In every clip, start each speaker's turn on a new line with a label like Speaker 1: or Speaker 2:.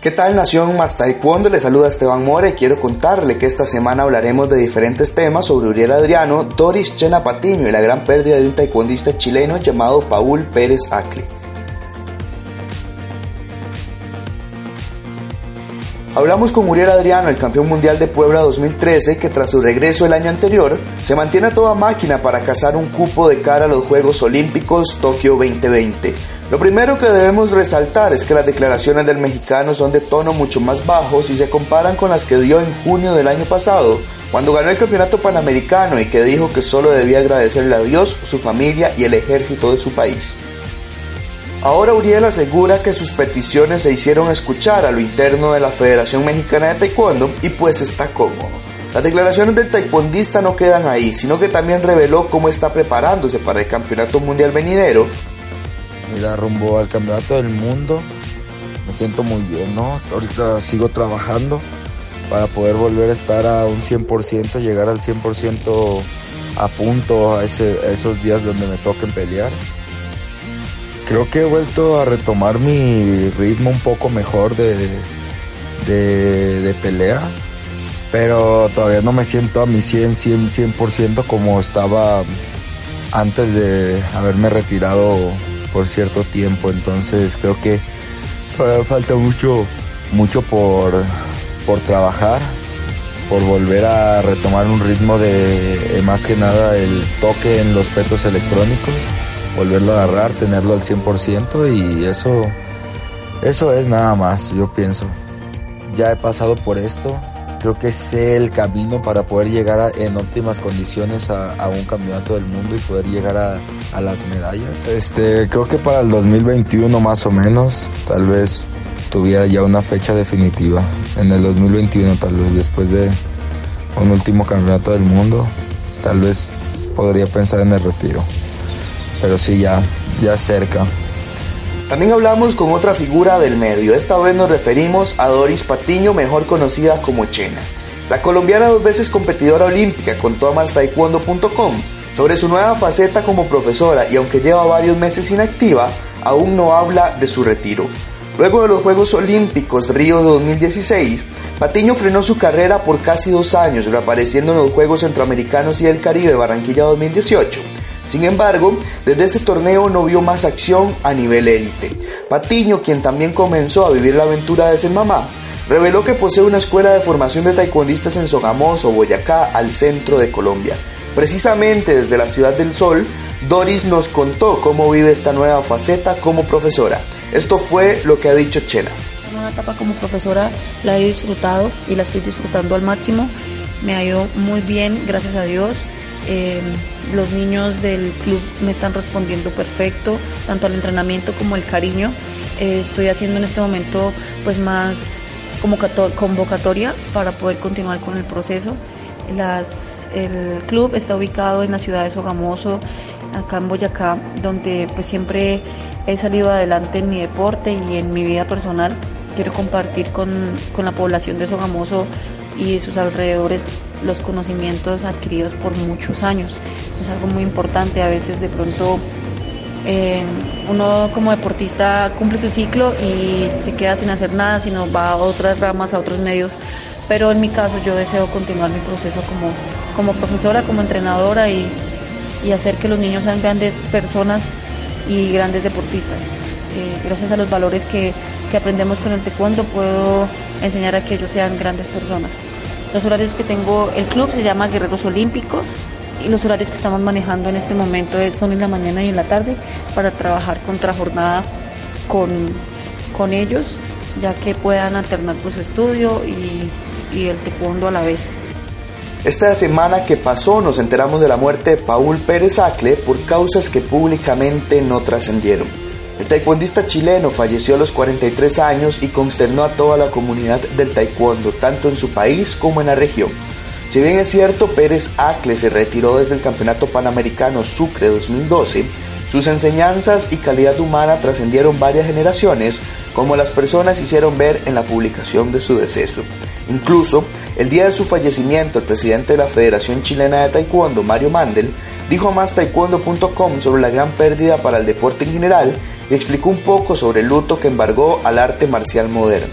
Speaker 1: ¿Qué tal Nación Más Taekwondo? Le saluda Esteban More y quiero contarle que esta semana hablaremos de diferentes temas sobre Uriel Adriano, Doris Chena Patiño y la gran pérdida de un taekwondista chileno llamado Paul Pérez Acle. Hablamos con Uriel Adriano, el campeón mundial de Puebla 2013, que tras su regreso el año anterior, se mantiene a toda máquina para cazar un cupo de cara a los Juegos Olímpicos Tokio 2020. Lo primero que debemos resaltar es que las declaraciones del mexicano son de tono mucho más bajo si se comparan con las que dio en junio del año pasado, cuando ganó el campeonato panamericano y que dijo que solo debía agradecerle a Dios, su familia y el ejército de su país. Ahora Uriel asegura que sus peticiones se hicieron escuchar a lo interno de la Federación Mexicana de Taekwondo y pues está cómodo. Las declaraciones del taekwondista no quedan ahí, sino que también reveló cómo está preparándose para el Campeonato Mundial venidero
Speaker 2: Mira, rumbo al campeonato del mundo, me siento muy bien, ¿no? Ahorita sigo trabajando para poder volver a estar a un 100%, llegar al 100% a punto a, esos días donde me toquen pelear. Creo que he vuelto a retomar mi ritmo un poco mejor de, de, de pelea, pero todavía no me siento a mi 100, 100, 100% como estaba antes de haberme retirado por cierto tiempo, entonces creo que falta mucho, mucho por, por trabajar, por volver a retomar un ritmo de más que nada el toque en los petos electrónicos, volverlo a agarrar, tenerlo al 100% y eso, eso es nada más, yo pienso. Ya he pasado por esto, creo que sé el camino para poder llegar en óptimas condiciones a, un campeonato del mundo y poder llegar a, las medallas. Este, creo que para el 2021 más o menos, tal vez tuviera ya una fecha definitiva. En el 2021 tal vez después de un último campeonato del mundo, tal vez podría pensar en el retiro. Pero sí, ya, ya cerca.
Speaker 1: También hablamos con otra figura del medio, esta vez nos referimos a Doris Patiño, mejor conocida como Chena. La colombiana dos veces competidora olímpica contó a taekwondo.com sobre su nueva faceta como profesora y aunque lleva varios meses inactiva, aún no habla de su retiro. Luego de los Juegos Olímpicos Río 2016, Patiño frenó su carrera por casi dos años, reapareciendo en los Juegos Centroamericanos y del Caribe Barranquilla 2018 sin embargo, desde ese torneo no vio más acción a nivel élite. Patiño, quien también comenzó a vivir la aventura de ser mamá, reveló que posee una escuela de formación de taekwondistas en Sogamoso, Boyacá, al centro de Colombia. Precisamente desde la Ciudad del Sol, Doris nos contó cómo vive esta nueva faceta como profesora. Esto fue lo que ha dicho Chena.
Speaker 3: Una etapa como profesora la he disfrutado y la estoy disfrutando al máximo. Me ha ido muy bien, gracias a Dios. Eh, los niños del club me están respondiendo perfecto, tanto al entrenamiento como el cariño. Eh, estoy haciendo en este momento pues más convocatoria para poder continuar con el proceso. el club está ubicado en la ciudad de Sogamoso, acá en Boyacá, donde pues siempre he salido adelante en mi deporte y en mi vida personal. Quiero compartir con, con la población de Sogamoso y sus alrededores los conocimientos adquiridos por muchos años. Es algo muy importante, a veces de pronto eh, uno como deportista cumple su ciclo y se queda sin hacer nada, sino va a otras ramas, a otros medios, pero en mi caso yo deseo continuar mi proceso como, como profesora, como entrenadora y, y hacer que los niños sean grandes personas y grandes deportistas. Eh, gracias a los valores que, que aprendemos con el taekwondo puedo enseñar a que ellos sean grandes personas. Los horarios que tengo, el club se llama Guerreros Olímpicos y los horarios que estamos manejando en este momento son en la mañana y en la tarde para trabajar contrajornada con, con ellos, ya que puedan alternar pues, su estudio y, y el taekwondo a la vez.
Speaker 1: Esta semana que pasó nos enteramos de la muerte de Paul Pérez Acle por causas que públicamente no trascendieron. El taekwondista chileno falleció a los 43 años y consternó a toda la comunidad del taekwondo, tanto en su país como en la región. Si bien es cierto, Pérez Acle se retiró desde el Campeonato Panamericano Sucre 2012, sus enseñanzas y calidad humana trascendieron varias generaciones, como las personas hicieron ver en la publicación de su deceso. Incluso, el día de su fallecimiento, el presidente de la Federación Chilena de Taekwondo, Mario Mandel, dijo a mastaekwondo.com sobre la gran pérdida para el deporte en general y explicó un poco sobre el luto que embargó al arte marcial moderno.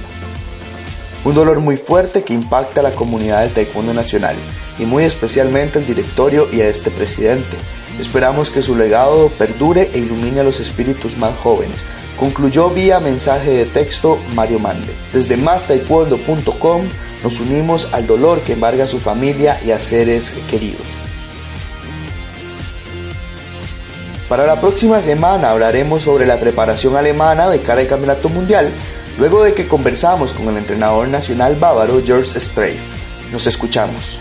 Speaker 1: Un dolor muy fuerte que impacta a la comunidad del taekwondo nacional y muy especialmente al directorio y a este presidente. Esperamos que su legado perdure e ilumine a los espíritus más jóvenes. Concluyó vía mensaje de texto Mario Mande. Desde mastaekwondo.com nos unimos al dolor que embarga a su familia y a seres queridos. Para la próxima semana hablaremos sobre la preparación alemana de cara al Campeonato Mundial, luego de que conversamos con el entrenador nacional bávaro George Streif. Nos escuchamos.